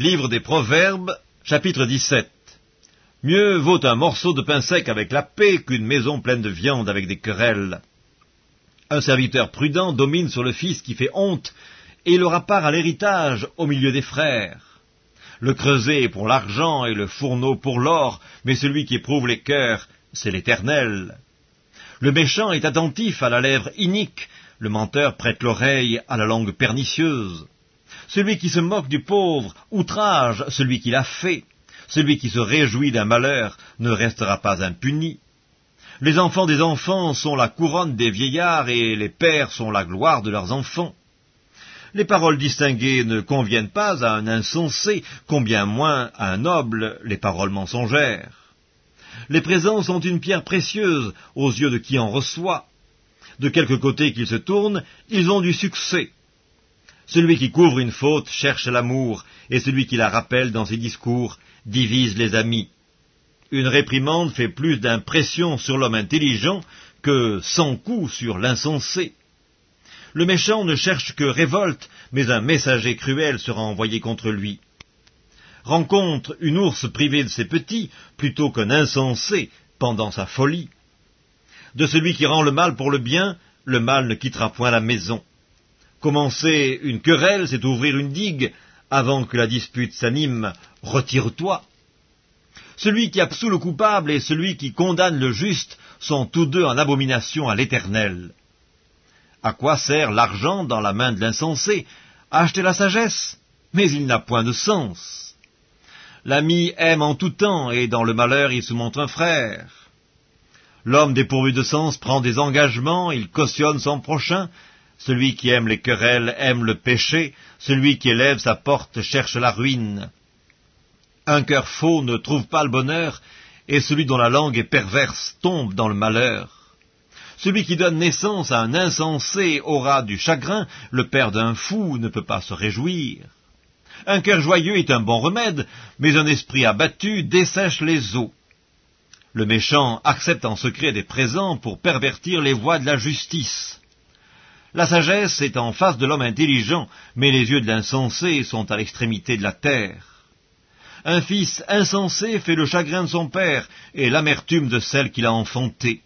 Livre des Proverbes, chapitre 17 Mieux vaut un morceau de pain sec avec la paix qu'une maison pleine de viande avec des querelles. Un serviteur prudent domine sur le fils qui fait honte, et il aura part à l'héritage au milieu des frères. Le creuset est pour l'argent et le fourneau pour l'or, mais celui qui éprouve les cœurs, c'est l'Éternel. Le méchant est attentif à la lèvre inique, le menteur prête l'oreille à la langue pernicieuse. Celui qui se moque du pauvre outrage celui qui l'a fait. Celui qui se réjouit d'un malheur ne restera pas impuni. Les enfants des enfants sont la couronne des vieillards et les pères sont la gloire de leurs enfants. Les paroles distinguées ne conviennent pas à un insensé, combien moins à un noble les paroles mensongères. Les présents sont une pierre précieuse aux yeux de qui en reçoit. De quelque côté qu'ils se tournent, ils ont du succès. Celui qui couvre une faute cherche l'amour, et celui qui la rappelle dans ses discours divise les amis. Une réprimande fait plus d'impression sur l'homme intelligent que cent coups sur l'insensé. Le méchant ne cherche que révolte, mais un messager cruel sera envoyé contre lui. Rencontre une ours privée de ses petits plutôt qu'un insensé pendant sa folie. De celui qui rend le mal pour le bien, le mal ne quittera point la maison. Commencer une querelle, c'est ouvrir une digue. Avant que la dispute s'anime, retire-toi. Celui qui absout le coupable et celui qui condamne le juste sont tous deux en abomination à l'Éternel. À quoi sert l'argent dans la main de l'insensé? Acheter la sagesse Mais il n'a point de sens. L'ami aime en tout temps, et dans le malheur il se montre un frère. L'homme dépourvu de sens prend des engagements, il cautionne son prochain, celui qui aime les querelles aime le péché, celui qui élève sa porte cherche la ruine. Un cœur faux ne trouve pas le bonheur, et celui dont la langue est perverse tombe dans le malheur. Celui qui donne naissance à un insensé aura du chagrin, le père d'un fou ne peut pas se réjouir. Un cœur joyeux est un bon remède, mais un esprit abattu dessèche les eaux. Le méchant accepte en secret des présents pour pervertir les voies de la justice. La sagesse est en face de l'homme intelligent, mais les yeux de l'insensé sont à l'extrémité de la terre. Un fils insensé fait le chagrin de son père et l'amertume de celle qu'il a enfantée.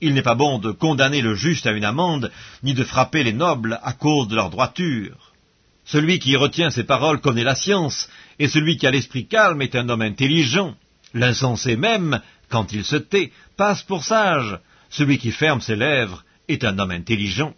Il n'est pas bon de condamner le juste à une amende, ni de frapper les nobles à cause de leur droiture. Celui qui retient ses paroles connaît la science, et celui qui a l'esprit calme est un homme intelligent. L'insensé même, quand il se tait, passe pour sage. Celui qui ferme ses lèvres est un homme intelligent.